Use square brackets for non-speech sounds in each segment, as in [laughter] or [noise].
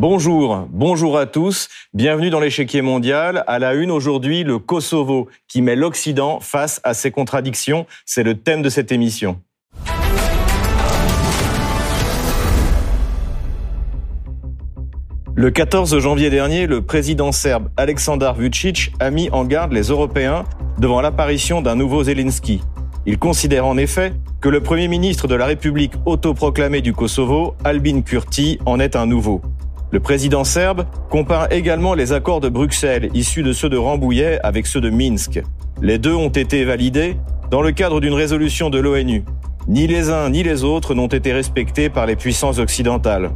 Bonjour, bonjour à tous. Bienvenue dans l'échiquier mondial. À la une aujourd'hui, le Kosovo qui met l'Occident face à ses contradictions. C'est le thème de cette émission. Le 14 janvier dernier, le président serbe Aleksandar Vucic a mis en garde les Européens devant l'apparition d'un nouveau Zelensky. Il considère en effet que le premier ministre de la République autoproclamée du Kosovo, Albin Kurti, en est un nouveau. Le président serbe compare également les accords de Bruxelles issus de ceux de Rambouillet avec ceux de Minsk. Les deux ont été validés dans le cadre d'une résolution de l'ONU. Ni les uns ni les autres n'ont été respectés par les puissances occidentales.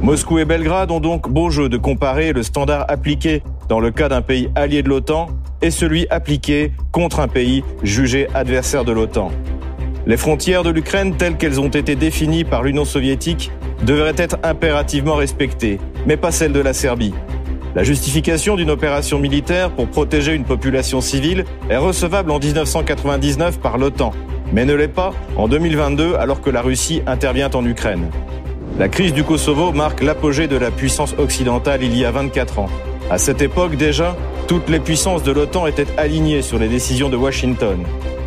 Moscou et Belgrade ont donc beau jeu de comparer le standard appliqué dans le cas d'un pays allié de l'OTAN et celui appliqué contre un pays jugé adversaire de l'OTAN. Les frontières de l'Ukraine telles qu'elles ont été définies par l'Union soviétique devraient être impérativement respectées, mais pas celles de la Serbie. La justification d'une opération militaire pour protéger une population civile est recevable en 1999 par l'OTAN, mais ne l'est pas en 2022 alors que la Russie intervient en Ukraine. La crise du Kosovo marque l'apogée de la puissance occidentale il y a 24 ans. À cette époque déjà, toutes les puissances de l'OTAN étaient alignées sur les décisions de Washington.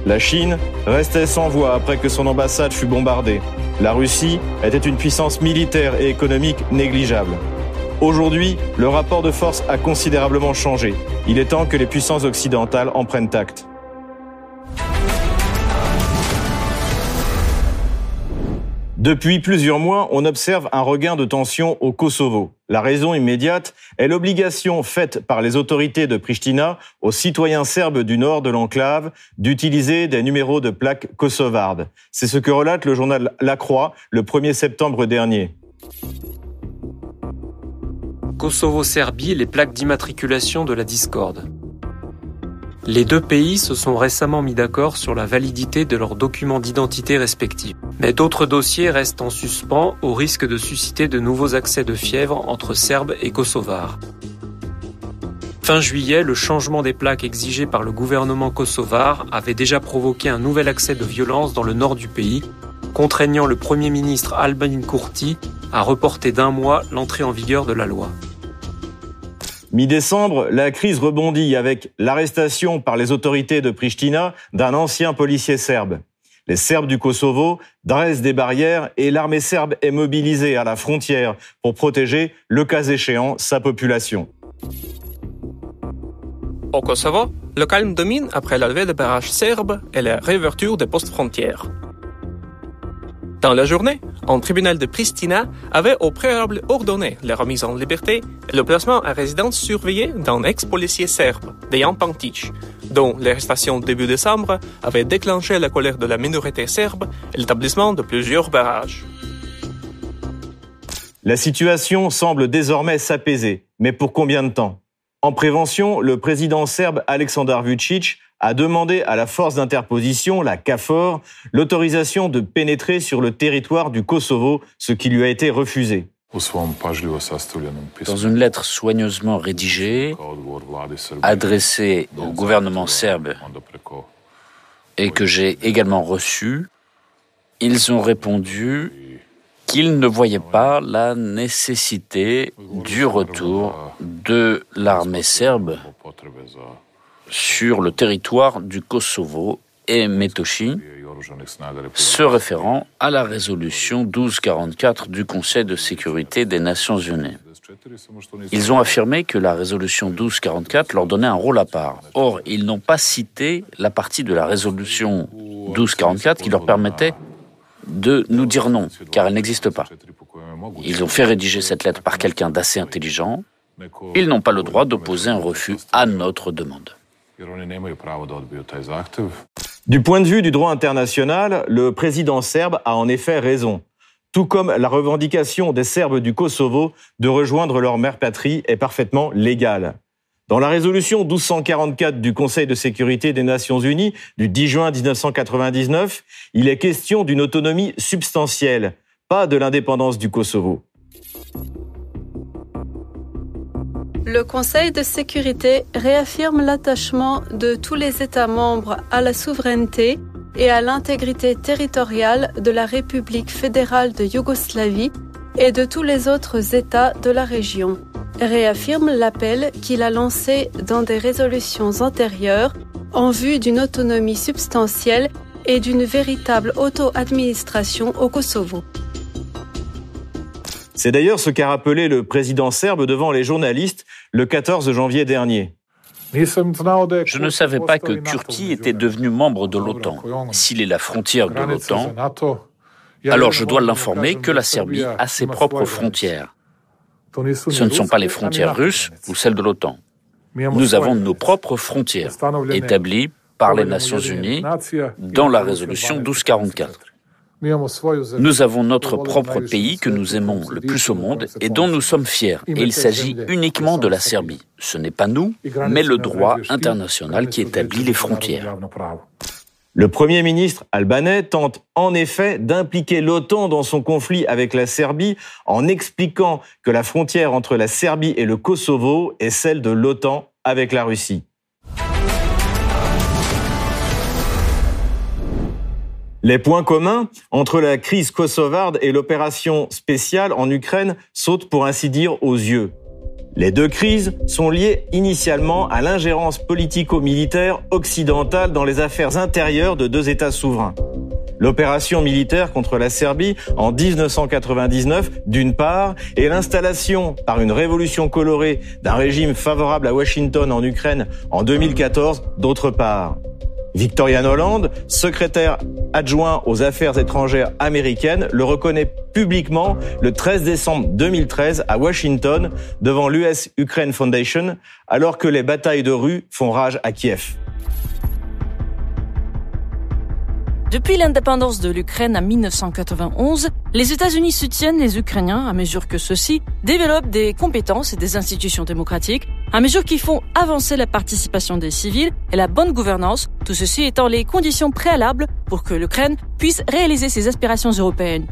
La Chine restait sans voix après que son ambassade fut bombardée. La Russie était une puissance militaire et économique négligeable. Aujourd'hui, le rapport de force a considérablement changé. Il est temps que les puissances occidentales en prennent acte. Depuis plusieurs mois, on observe un regain de tension au Kosovo. La raison immédiate est l'obligation faite par les autorités de Pristina aux citoyens serbes du nord de l'enclave d'utiliser des numéros de plaques kosovardes. C'est ce que relate le journal La Croix le 1er septembre dernier. Kosovo-Serbie, les plaques d'immatriculation de la discorde. Les deux pays se sont récemment mis d'accord sur la validité de leurs documents d'identité respectifs. Mais d'autres dossiers restent en suspens au risque de susciter de nouveaux accès de fièvre entre Serbes et Kosovars. Fin juillet, le changement des plaques exigé par le gouvernement kosovar avait déjà provoqué un nouvel accès de violence dans le nord du pays, contraignant le Premier ministre Albin Kurti à reporter d'un mois l'entrée en vigueur de la loi. Mi-décembre, la crise rebondit avec l'arrestation par les autorités de Pristina d'un ancien policier serbe. Les Serbes du Kosovo dressent des barrières et l'armée serbe est mobilisée à la frontière pour protéger, le cas échéant, sa population. Au Kosovo, le calme domine après la des barrages serbes et la réouverture des postes frontières. Dans la journée, un tribunal de Pristina avait au préalable ordonné la remise en liberté et le placement à résidence surveillée d'un ex-policier serbe, Dejan Pantic, dont l'arrestation début décembre avait déclenché la colère de la minorité serbe et l'établissement de plusieurs barrages. La situation semble désormais s'apaiser, mais pour combien de temps? En prévention, le président serbe Aleksandar Vucic a demandé à la force d'interposition, la CAFOR, l'autorisation de pénétrer sur le territoire du Kosovo, ce qui lui a été refusé. Dans une lettre soigneusement rédigée, adressée au gouvernement serbe et que j'ai également reçue, ils ont répondu qu'ils ne voyaient pas la nécessité du retour de l'armée serbe sur le territoire du Kosovo et Metochi, se référant à la résolution 1244 du Conseil de sécurité des Nations Unies. Ils ont affirmé que la résolution 1244 leur donnait un rôle à part. Or, ils n'ont pas cité la partie de la résolution 1244 qui leur permettait de nous dire non, car elle n'existe pas. Ils ont fait rédiger cette lettre par quelqu'un d'assez intelligent. Ils n'ont pas le droit d'opposer un refus à notre demande. Du point de vue du droit international, le président serbe a en effet raison. Tout comme la revendication des Serbes du Kosovo de rejoindre leur mère patrie est parfaitement légale. Dans la résolution 1244 du Conseil de sécurité des Nations Unies du 10 juin 1999, il est question d'une autonomie substantielle, pas de l'indépendance du Kosovo. Le Conseil de sécurité réaffirme l'attachement de tous les États membres à la souveraineté et à l'intégrité territoriale de la République fédérale de Yougoslavie et de tous les autres États de la région, réaffirme l'appel qu'il a lancé dans des résolutions antérieures en vue d'une autonomie substantielle et d'une véritable auto-administration au Kosovo. C'est d'ailleurs ce qu'a rappelé le président serbe devant les journalistes le 14 janvier dernier. Je ne savais pas que Turquie était devenue membre de l'OTAN. S'il est la frontière de l'OTAN, alors je dois l'informer que la Serbie a ses propres frontières. Ce ne sont pas les frontières russes ou celles de l'OTAN. Nous avons nos propres frontières établies par les Nations Unies dans la résolution 1244. Nous avons notre propre pays que nous aimons le plus au monde et dont nous sommes fiers. Et il s'agit uniquement de la Serbie. Ce n'est pas nous, mais le droit international qui établit les frontières. Le Premier ministre albanais tente en effet d'impliquer l'OTAN dans son conflit avec la Serbie en expliquant que la frontière entre la Serbie et le Kosovo est celle de l'OTAN avec la Russie. Les points communs entre la crise kosovarde et l'opération spéciale en Ukraine sautent pour ainsi dire aux yeux. Les deux crises sont liées initialement à l'ingérence politico-militaire occidentale dans les affaires intérieures de deux États souverains. L'opération militaire contre la Serbie en 1999, d'une part, et l'installation par une révolution colorée d'un régime favorable à Washington en Ukraine en 2014, d'autre part. Victoria Holland, secrétaire adjoint aux affaires étrangères américaines, le reconnaît publiquement le 13 décembre 2013 à Washington devant l'US Ukraine Foundation alors que les batailles de rue font rage à Kiev. Depuis l'indépendance de l'Ukraine en 1991, les États-Unis soutiennent les Ukrainiens à mesure que ceux-ci développent des compétences et des institutions démocratiques, à mesure qu'ils font avancer la participation des civils et la bonne gouvernance, tout ceci étant les conditions préalables pour que l'Ukraine puisse réaliser ses aspirations européennes.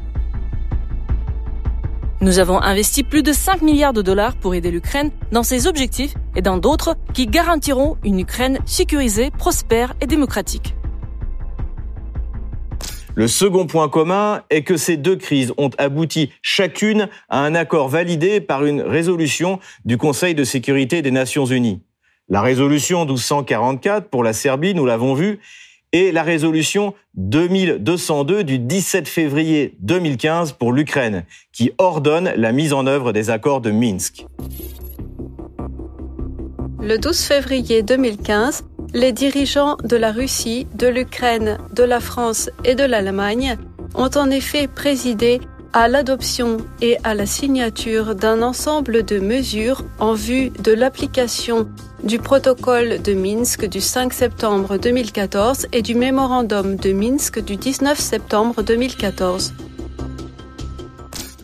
Nous avons investi plus de 5 milliards de dollars pour aider l'Ukraine dans ses objectifs et dans d'autres qui garantiront une Ukraine sécurisée, prospère et démocratique. Le second point commun est que ces deux crises ont abouti chacune à un accord validé par une résolution du Conseil de sécurité des Nations Unies. La résolution 1244 pour la Serbie, nous l'avons vu, et la résolution 2202 du 17 février 2015 pour l'Ukraine, qui ordonne la mise en œuvre des accords de Minsk. Le 12 février 2015, les dirigeants de la Russie, de l'Ukraine, de la France et de l'Allemagne ont en effet présidé à l'adoption et à la signature d'un ensemble de mesures en vue de l'application du protocole de Minsk du 5 septembre 2014 et du mémorandum de Minsk du 19 septembre 2014.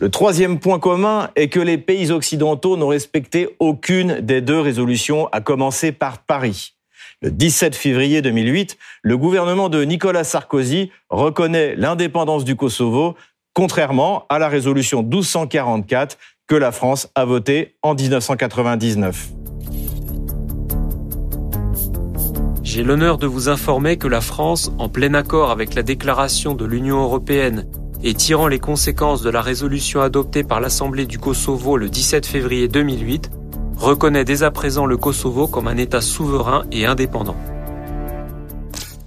Le troisième point commun est que les pays occidentaux n'ont respecté aucune des deux résolutions, à commencer par Paris. Le 17 février 2008, le gouvernement de Nicolas Sarkozy reconnaît l'indépendance du Kosovo, contrairement à la résolution 1244 que la France a votée en 1999. J'ai l'honneur de vous informer que la France, en plein accord avec la déclaration de l'Union européenne et tirant les conséquences de la résolution adoptée par l'Assemblée du Kosovo le 17 février 2008, reconnaît dès à présent le Kosovo comme un État souverain et indépendant.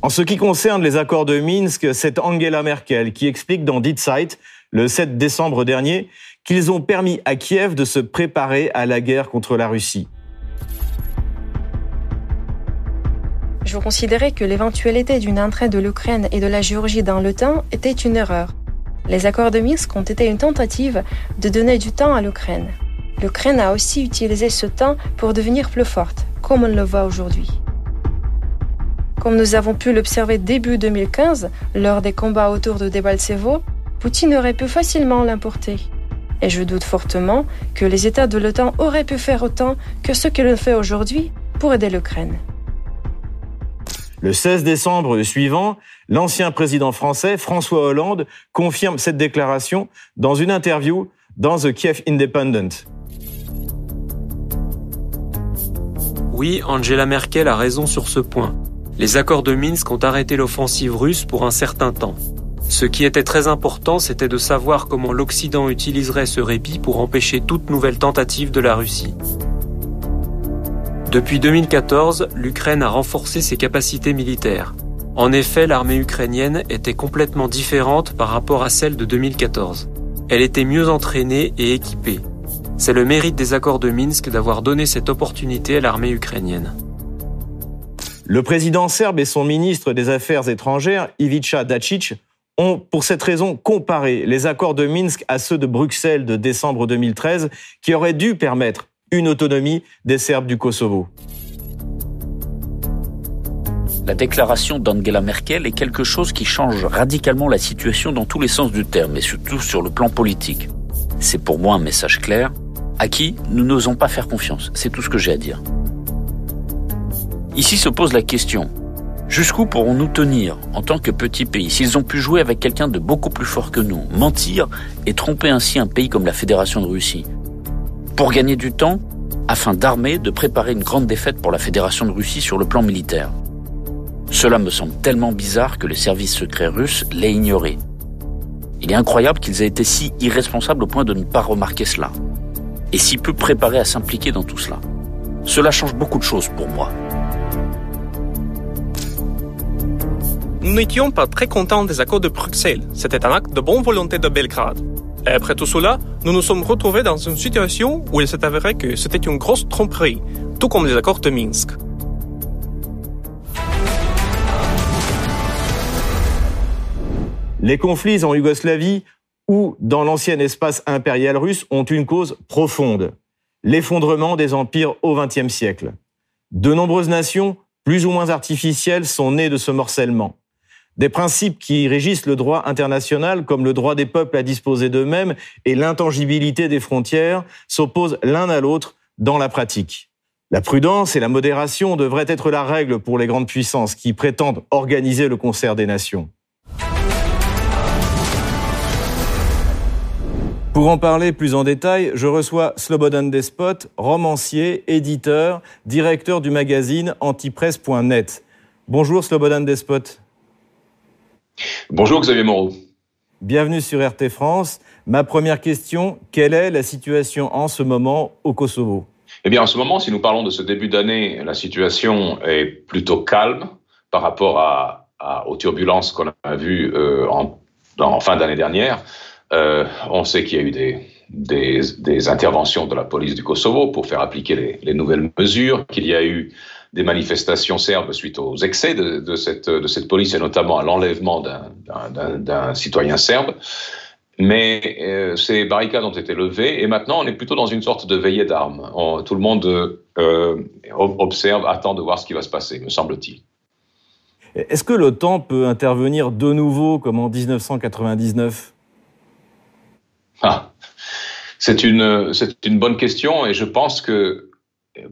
En ce qui concerne les accords de Minsk, c'est Angela Merkel qui explique dans Die Zeit, le 7 décembre dernier, qu'ils ont permis à Kiev de se préparer à la guerre contre la Russie. Je considérais que l'éventualité d'une entrée de l'Ukraine et de la Géorgie dans l'OTAN était une erreur. Les accords de Minsk ont été une tentative de donner du temps à l'Ukraine. L'Ukraine a aussi utilisé ce temps pour devenir plus forte, comme on le voit aujourd'hui. Comme nous avons pu l'observer début 2015, lors des combats autour de Debaltsevo, Poutine aurait pu facilement l'importer. Et je doute fortement que les États de l'OTAN auraient pu faire autant que ce que l'on fait aujourd'hui pour aider l'Ukraine. Le 16 décembre suivant, l'ancien président français François Hollande confirme cette déclaration dans une interview dans The Kiev Independent. Oui, Angela Merkel a raison sur ce point. Les accords de Minsk ont arrêté l'offensive russe pour un certain temps. Ce qui était très important, c'était de savoir comment l'Occident utiliserait ce répit pour empêcher toute nouvelle tentative de la Russie. Depuis 2014, l'Ukraine a renforcé ses capacités militaires. En effet, l'armée ukrainienne était complètement différente par rapport à celle de 2014. Elle était mieux entraînée et équipée. C'est le mérite des accords de Minsk d'avoir donné cette opportunité à l'armée ukrainienne. Le président serbe et son ministre des Affaires étrangères, Ivica Dacic, ont pour cette raison comparé les accords de Minsk à ceux de Bruxelles de décembre 2013 qui auraient dû permettre une autonomie des Serbes du Kosovo. La déclaration d'Angela Merkel est quelque chose qui change radicalement la situation dans tous les sens du terme, et surtout sur le plan politique. C'est pour moi un message clair, à qui nous n'osons pas faire confiance. C'est tout ce que j'ai à dire. Ici se pose la question, jusqu'où pourrons-nous tenir en tant que petit pays? S'ils ont pu jouer avec quelqu'un de beaucoup plus fort que nous, mentir et tromper ainsi un pays comme la Fédération de Russie Pour gagner du temps, afin d'armer, de préparer une grande défaite pour la Fédération de Russie sur le plan militaire. Cela me semble tellement bizarre que les services secrets russes l'aient ignoré. Il est incroyable qu'ils aient été si irresponsables au point de ne pas remarquer cela, et si peu préparés à s'impliquer dans tout cela. Cela change beaucoup de choses pour moi. Nous n'étions pas très contents des accords de Bruxelles. C'était un acte de bonne volonté de Belgrade. Et après tout cela, nous nous sommes retrouvés dans une situation où il s'est avéré que c'était une grosse tromperie, tout comme les accords de Minsk. Les conflits en Yougoslavie ou dans l'ancien espace impérial russe ont une cause profonde, l'effondrement des empires au XXe siècle. De nombreuses nations, plus ou moins artificielles, sont nées de ce morcellement. Des principes qui régissent le droit international, comme le droit des peuples à disposer d'eux-mêmes et l'intangibilité des frontières, s'opposent l'un à l'autre dans la pratique. La prudence et la modération devraient être la règle pour les grandes puissances qui prétendent organiser le concert des nations. Pour en parler plus en détail, je reçois Slobodan Despot, romancier, éditeur, directeur du magazine antipresse.net. Bonjour Slobodan Despot. Bonjour Xavier Moreau. Bienvenue sur RT France. Ma première question, quelle est la situation en ce moment au Kosovo? Eh bien en ce moment, si nous parlons de ce début d'année, la situation est plutôt calme par rapport à, aux turbulences qu'on a vues euh, en, en fin d'année dernière. Euh, on sait qu'il y a eu des, interventions de la police du Kosovo pour faire appliquer les, les nouvelles mesures, qu'il y a eu des manifestations serbes suite aux excès de, de, cette, de cette police et notamment à l'enlèvement d'un citoyen serbe. Mais euh, ces barricades ont été levées et maintenant on est plutôt dans une sorte de veillée d'armes. Tout le monde euh, observe, attend de voir ce qui va se passer, me semble-t-il. Est-ce que l'OTAN peut intervenir de nouveau comme en 1999 ah, c'est une, bonne question et je pense que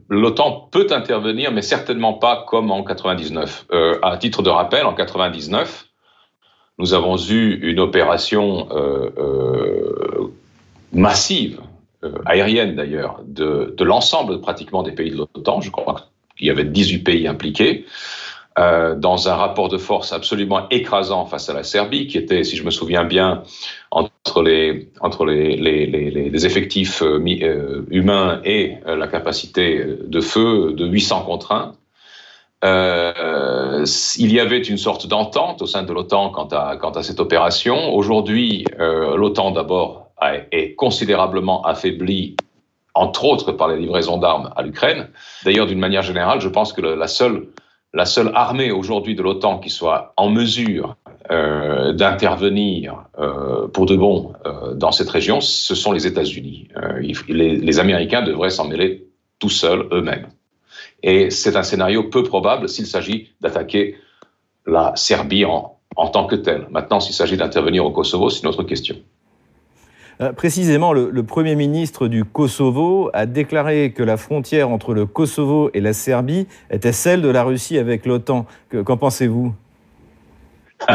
l'OTAN peut intervenir, mais certainement pas comme en 99. Euh, à titre de rappel, en 99, nous avons eu une opération euh, euh, massive, aérienne d'ailleurs, de, de l'ensemble pratiquement des pays de l'OTAN. Je crois qu'il y avait 18 pays impliqués. Euh, dans un rapport de force absolument écrasant face à la Serbie, qui était, si je me souviens bien, entre les, entre les, les, les, les effectifs euh, euh humains et la capacité de feu de 800 contre 1. Euh, il y avait une sorte d'entente au sein de l'OTAN quant à, quant à cette opération. Aujourd'hui, l'OTAN d'abord est considérablement affaiblie, entre autres par les livraisons d'armes à l'Ukraine. D'ailleurs, d'une manière générale, je pense que la seule la seule armée aujourd'hui de l'OTAN qui soit en mesure euh, d'intervenir euh, pour de bon euh, dans cette région, ce sont les États-Unis. Les, les, Américains devraient s'en mêler tout seuls eux-mêmes. Et c'est un scénario peu probable s'il s'agit d'attaquer la Serbie en, en tant que telle. Maintenant, s'il s'agit d'intervenir au Kosovo, c'est une autre question. Euh, précisément, le, Premier ministre du Kosovo a déclaré que la frontière entre le Kosovo et la Serbie était celle de la Russie avec l'OTAN. Qu'en pensez-vous? [laughs]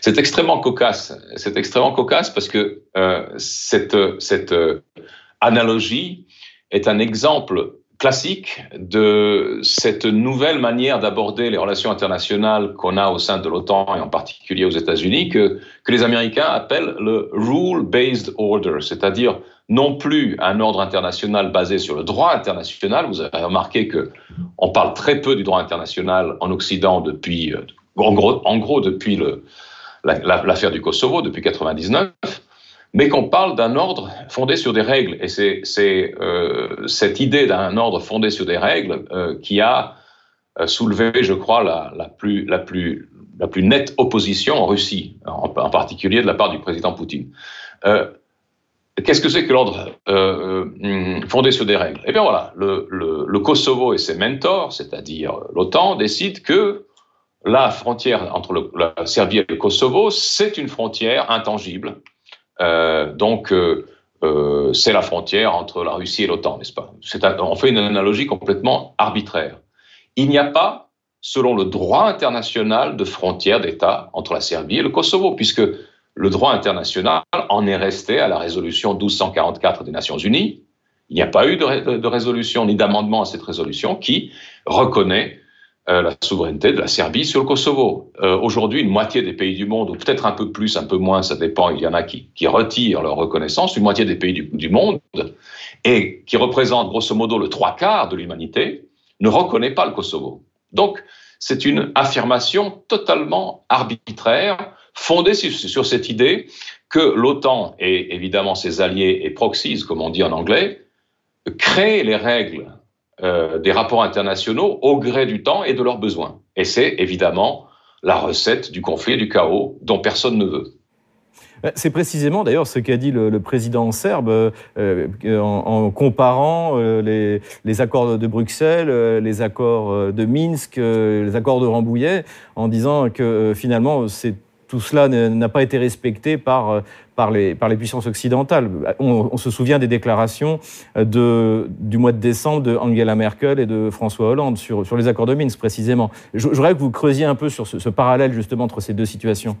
C'est extrêmement cocasse. C'est extrêmement cocasse parce que euh, cette, cette euh, analogie est un exemple classique de cette nouvelle manière d'aborder les relations internationales qu'on a au sein de l'OTAN et en particulier aux États-Unis que, les Américains appellent le rule-based order, c'est-à-dire non plus un ordre international basé sur le droit international. Vous avez remarqué que on parle très peu du droit international en Occident depuis, euh, en gros, en gros depuis l'affaire du Kosovo, depuis 99 mais qu'on parle d'un ordre fondé sur des règles. Et c'est euh, cette idée d'un ordre fondé sur des règles euh, qui a euh, soulevé, je crois, la, plus, nette opposition en Russie, en, particulier de la part du président Poutine. Qu'est-ce que c'est que l'ordre fondé sur des règles? Eh bien voilà, le, Kosovo et ses mentors, c'est-à-dire l'OTAN, décident que la frontière entre la Serbie et le Kosovo, c'est une frontière intangible donc, euh, euh, c'est la frontière entre la Russie et l'OTAN, n'est-ce pas? On fait une analogie complètement arbitraire. Il n'y a pas, selon le droit international, de frontière d'État entre la Serbie et le Kosovo, puisque le droit international en est resté à la résolution 1244 des Nations Unies. Il n'y a pas eu de résolution ni d'amendement à cette résolution qui reconnaît euh, la souveraineté de la Serbie sur le Kosovo. Euh, aujourd'hui, une moitié des pays du monde, ou peut-être un peu plus, un peu moins, ça dépend, il y en a qui, retirent leur reconnaissance, une moitié des pays du, monde, et qui représente grosso modo le trois quarts de l'humanité, ne reconnaît pas le Kosovo. Donc, c'est une affirmation totalement arbitraire, fondée sur cette idée que l'OTAN et évidemment ses alliés et proxies, comme on dit en anglais, créent les règles euh, des rapports internationaux au gré du temps et de leurs besoins. Et c'est évidemment la recette du conflit et du chaos dont personne ne veut. Euh, c'est précisément d'ailleurs ce qu'a dit le, président serbe euh, en, comparant les, accords de Bruxelles, les accords de Minsk, les accords de Rambouillet, en disant que finalement tout cela n'a pas été respecté par, par, les, par les puissances occidentales. On, se souvient des déclarations euh, de, du mois de décembre de Angela Merkel et de François Hollande sur, sur les accords de Minsk, précisément. Je, voudrais que vous creusiez un peu sur ce, parallèle, justement, entre ces deux situations.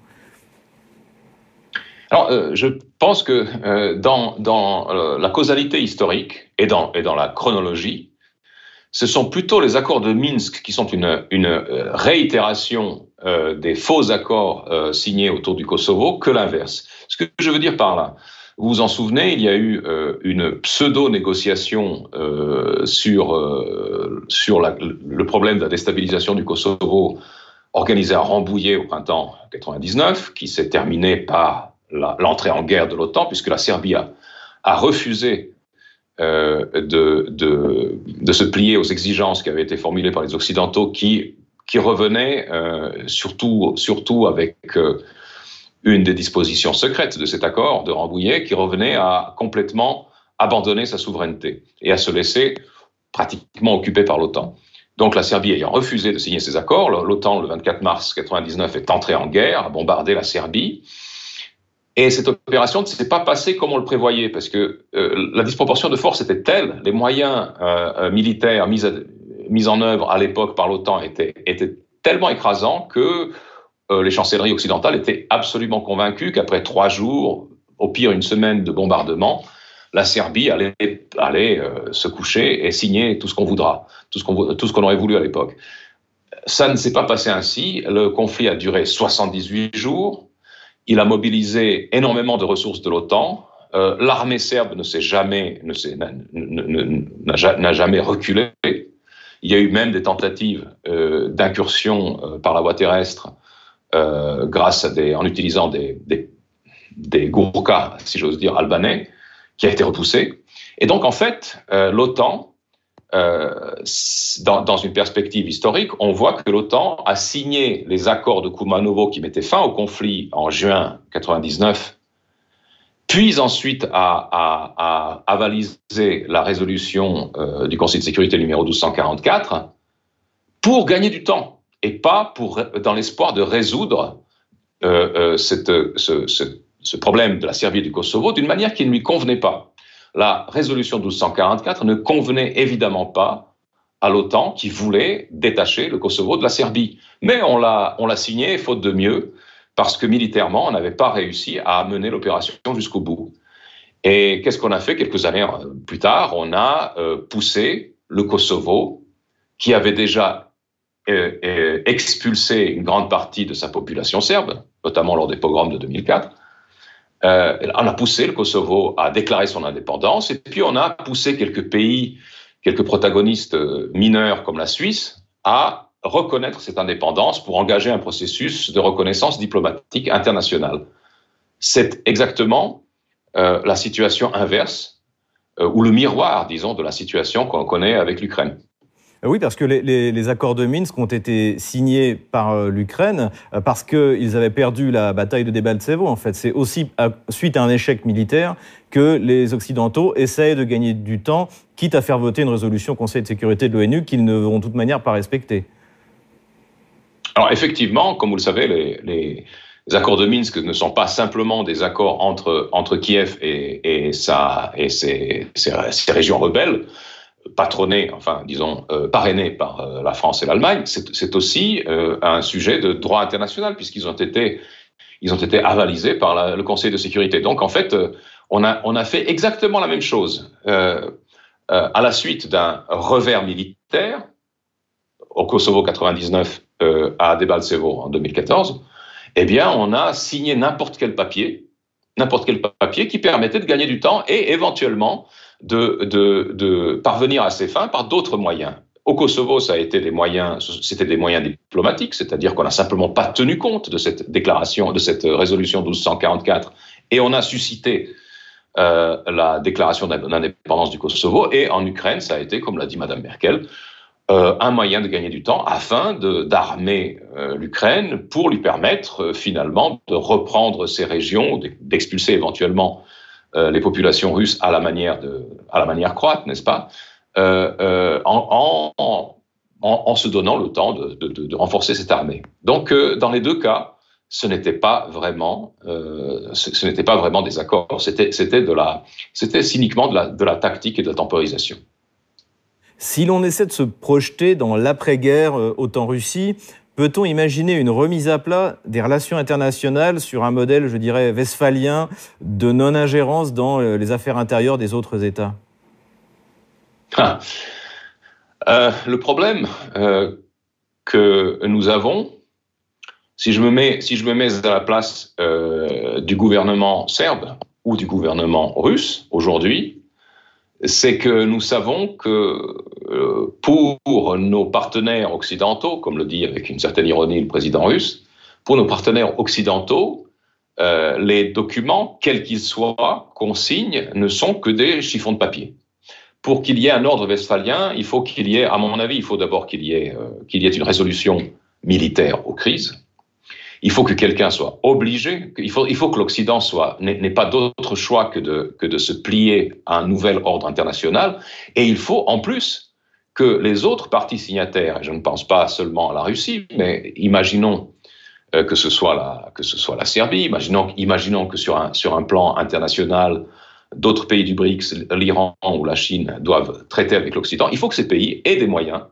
Alors, euh, je pense que dans, dans la causalité historique et dans, et dans la chronologie, ce sont plutôt les accords de Minsk qui sont une, une euh, réitération euh, des faux accords euh, signés autour du Kosovo que l'inverse. Ce que je veux dire par là, vous vous en souvenez, il y a eu euh, une pseudo-négociation euh, sur, euh, sur le problème de la déstabilisation du Kosovo organisée à Rambouillet au printemps 99, qui s'est terminée par l'entrée en guerre de l'OTAN, puisque la Serbie a, refusé de, de, de, se plier aux exigences qui avaient été formulées par les Occidentaux, qui, qui revenaient surtout, surtout avec une des dispositions secrètes de cet accord de Rambouillet, qui revenait à complètement abandonner sa souveraineté et à se laisser pratiquement occupé par l'OTAN. Donc la Serbie ayant refusé de signer ces accords, l'OTAN, le 24 mars 99, est entré en guerre, a bombardé la Serbie, et cette opération ne s'est pas passée comme on le prévoyait, parce que euh, la disproportion de force était telle, les moyens euh, euh militaires mis, en œuvre à l'époque par l'OTAN étaient, tellement écrasants que euh, les chancelleries occidentales étaient absolument convaincues qu'après trois jours, au pire une semaine de bombardement, la Serbie allait, euh, se coucher et signer tout ce qu'on voudra, tout ce qu'on aurait voulu à l'époque. Ça ne s'est pas passé ainsi. Le conflit a duré 78 jours. Il a mobilisé énormément de ressources de l'OTAN. Euh, L'armée serbe ne jamais, n'a jamais reculé. Il y a eu même des tentatives euh, d'incursion par la voie terrestre euh, grâce à des, en utilisant des, des, des gourkas, si j'ose dire, albanais, qui a été repoussé. Et donc, en fait, euh, l'OTAN euh, dans, dans, une perspective historique, on voit que l'OTAN a signé les accords de Kumanovo qui mettaient fin au conflit en juin 99, puis ensuite a, avalisé la résolution euh, du Conseil de sécurité numéro 1244 pour gagner du temps et pas pour, dans l'espoir de résoudre euh, euh ce, problème de la Serbie et du Kosovo d'une manière qui ne lui convenait pas. La résolution 1244 ne convenait évidemment pas à l'OTAN qui voulait détacher le Kosovo de la Serbie. Mais on l'a, on signé faute de mieux parce que militairement, on n'avait pas réussi à mener l'opération jusqu'au bout. Et qu'est-ce qu'on a fait quelques années euh, plus tard? On a poussé le Kosovo, qui avait déjà expulsé une grande partie de sa population serbe, notamment lors des pogroms de 2004. Euh, on a poussé le Kosovo à déclarer son indépendance, et puis on a poussé quelques pays, quelques protagonistes mineurs comme la Suisse, à reconnaître cette indépendance pour engager un processus de reconnaissance diplomatique internationale. C'est exactement la situation inverse, ou le miroir, disons, de la situation qu'on connaît avec l'Ukraine. Oui, parce que les, accords de Minsk ont été signés par euh, l'Ukraine euh, parce qu'ils avaient perdu la bataille de Debaltsevo. En fait, c'est aussi suite à un échec militaire que les Occidentaux essayent de gagner du temps, quitte à faire voter une résolution au Conseil de sécurité de l'ONU qu'ils ne vont de toute manière pas respecter. Alors effectivement, comme vous le savez, les, accords de Minsk ne sont pas simplement des accords entre, entre Kiev et, et, ses régions rebelles patronné, enfin disons euh, parrainé par euh, la France et l'Allemagne, c'est aussi euh, un sujet de droit international puisqu'ils ont été ils ont été avalisés par le Conseil de sécurité. Donc en fait, on a on a fait exactement la même chose à la suite d'un revers militaire au Kosovo 99 à Debaltsevo en 2014. Eh bien, on a signé n'importe quel papier, n'importe quel papier qui permettait de gagner du temps et éventuellement de, parvenir à ses fins par d'autres moyens. Au Kosovo, ça a été des moyens, c'était des moyens diplomatiques, c'est-à-dire qu'on n'a simplement pas tenu compte de cette déclaration, de cette résolution 1244, et on a suscité euh, la déclaration d'indépendance du Kosovo. Et en Ukraine, ça a été, comme l'a dit Madame Merkel, euh, un moyen de gagner du temps afin d'armer euh, l'Ukraine pour lui permettre finalement de reprendre ces régions, d'expulser éventuellement les populations russes à la manière, de, à la manière croate, n'est-ce pas, euh, euh, en, en, en, se donnant le temps de, de, de renforcer cette armée. Donc, dans les deux cas, ce n'était pas vraiment, ce n'était pas vraiment des accords. C'était, c'était de la, c'était cyniquement de la, de la tactique et de la temporisation. Si l'on essaie de se projeter dans l'après-guerre autant Russie, Peut-on imaginer une remise à plat des relations internationales sur un modèle, je dirais, westphalien de non-ingérence dans euh, les affaires intérieures des autres États? Ah. euh, Le problème euh, que nous avons, si je me mets, si je me mets à la place du gouvernement serbe ou du gouvernement russe aujourd'hui, c'est que nous savons que euh, pour nos partenaires occidentaux, comme le dit avec une certaine ironie le président russe, pour nos partenaires occidentaux, euh, les documents, quels qu'ils soient, qu'on signe, ne sont que des chiffons de papier. Pour qu'il y ait un ordre westphalien, il faut qu'il y ait, à mon avis, il faut d'abord qu'il y, euh, qu'il y ait une résolution militaire aux crises, il faut que quelqu'un soit obligé, il faut, il faut que l'Occident soit n'ait pas d'autre choix que de, que de se plier à un nouvel ordre international, et il faut en plus que les autres parties signataires, je ne pense pas seulement à la Russie, mais imaginons euh, que ce soit la, que ce soit la Serbie, imaginons, imaginons que sur un, sur un plan international, d'autres pays du BRICS, l'Iran ou la Chine doivent traiter avec l'Occident, il faut que ces pays aient des moyens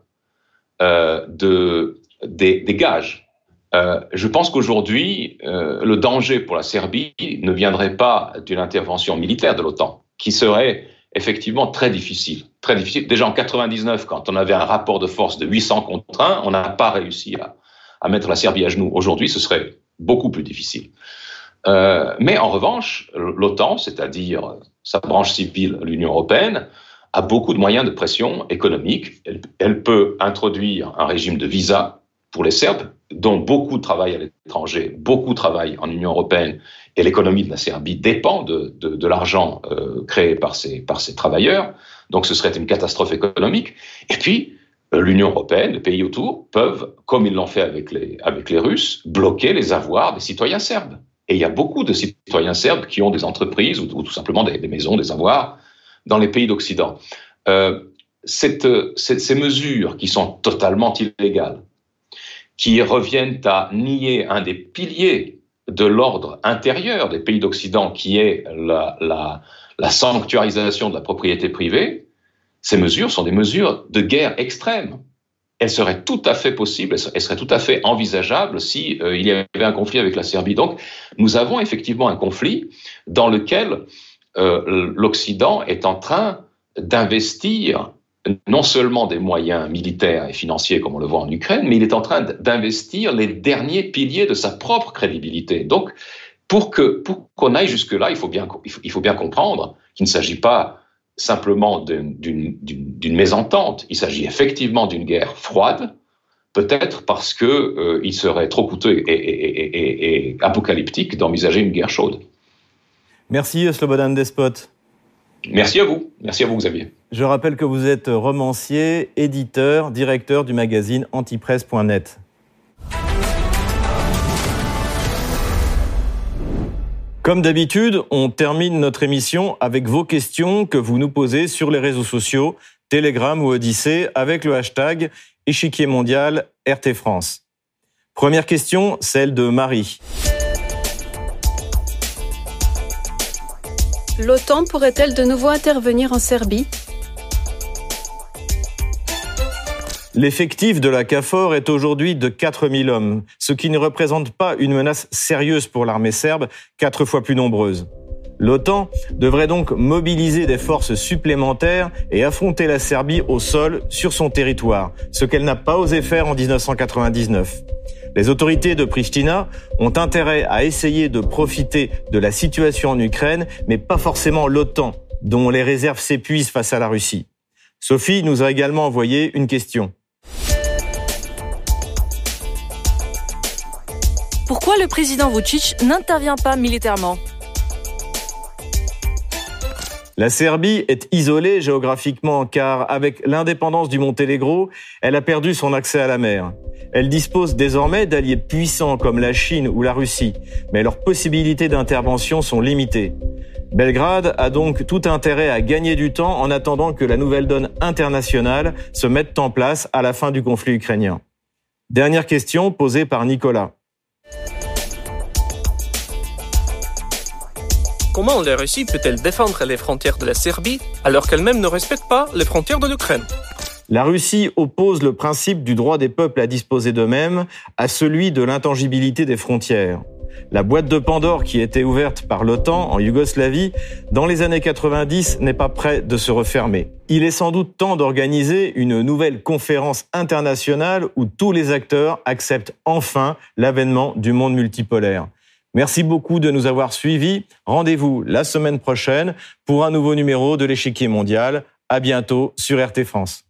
euh, de, des, des gages euh, je pense qu'aujourd'hui, euh, le danger pour la Serbie ne viendrait pas d'une intervention militaire de l'OTAN, qui serait effectivement très difficile. Très difficile. Déjà en 99, quand on avait un rapport de force de 800 contre 1, on n'a pas réussi à, à, mettre la Serbie à genoux. Aujourd'hui, ce serait beaucoup plus difficile. Euh, mais en revanche, l'OTAN, c'est-à-dire sa branche civile, l'Union européenne, a beaucoup de moyens de pression économique. Elle, elle peut introduire un régime de visa pour les Serbes, dont beaucoup travaillent à l'étranger, beaucoup travaillent en Union européenne, et l'économie de la Serbie dépend de, de, de l'argent euh, créé par ces, par ces travailleurs. Donc ce serait une catastrophe économique. Et puis, euh, l'Union européenne, les pays autour, peuvent, comme ils l'ont fait avec les, avec les Russes, bloquer les avoirs des citoyens serbes. Et il y a beaucoup de citoyens serbes qui ont des entreprises ou, ou tout simplement des, maisons, des avoirs dans les pays d'Occident. Euh, cette, cette, ces mesures qui sont totalement illégales, qui reviennent à nier un des piliers de l'ordre intérieur des pays d'Occident, qui est la, sanctuarisation de la propriété privée, ces mesures sont des mesures de guerre extrême. Elles seraient tout à fait possibles, elles seraient tout à fait envisageables si euh, il y avait un conflit avec la Serbie. Donc, nous avons effectivement un conflit dans lequel euh, l'Occident est en train d'investir non seulement des moyens militaires et financiers comme on le voit en Ukraine, mais il est en train d'investir les derniers piliers de sa propre crédibilité. Donc, pour que pour qu'on aille jusque là, il faut bien il faut bien comprendre qu'il ne s'agit pas simplement d'une mésentente. Il s'agit effectivement d'une guerre froide, peut-être parce que euh, il serait trop coûteux et, apocalyptique d'envisager une guerre chaude. Merci Slobodan Despot. Merci à vous. Merci à vous, Xavier. Je rappelle que vous êtes romancier, éditeur, directeur du magazine antipresse.net. Comme d'habitude, on termine notre émission avec vos questions que vous nous posez sur les réseaux sociaux, Telegram ou Odyssée, avec le hashtag échiquier mondial RT France. Première question, celle de Marie. L'OTAN pourrait-elle de nouveau intervenir en Serbie? L'effectif de la CAFOR est aujourd'hui de 4000 hommes, ce qui ne représente pas une menace sérieuse pour l'armée serbe, quatre fois plus nombreuse. L'OTAN devrait donc mobiliser des forces supplémentaires et affronter la Serbie au sol sur son territoire, ce qu'elle n'a pas osé faire en 1999. Les autorités de Pristina ont intérêt à essayer de profiter de la situation en Ukraine, mais pas forcément l'OTAN, dont les réserves s'épuisent face à la Russie. Sophie nous a également envoyé une question. Pourquoi le président Vucic n'intervient pas militairement la Serbie est isolée géographiquement car avec l'indépendance du Monténégro, elle a perdu son accès à la mer. Elle dispose désormais d'alliés puissants comme la Chine ou la Russie, mais leurs possibilités d'intervention sont limitées. Belgrade a donc tout intérêt à gagner du temps en attendant que la nouvelle donne internationale se mette en place à la fin du conflit ukrainien. Dernière question posée par Nicolas. Comment la Russie peut-elle défendre les frontières de la Serbie alors qu'elle-même ne respecte pas les frontières de l'Ukraine? La Russie oppose le principe du droit des peuples à disposer d'eux-mêmes à celui de l'intangibilité des frontières. La boîte de Pandore qui été ouverte par l'OTAN en Yougoslavie dans les années 90 n'est pas près de se refermer. Il est sans doute temps d'organiser une nouvelle conférence internationale où tous les acteurs acceptent enfin l'avènement du monde multipolaire. Merci beaucoup de nous avoir suivis. Rendez-vous la semaine prochaine pour un nouveau numéro de l'échiquier mondial. À bientôt sur RT France.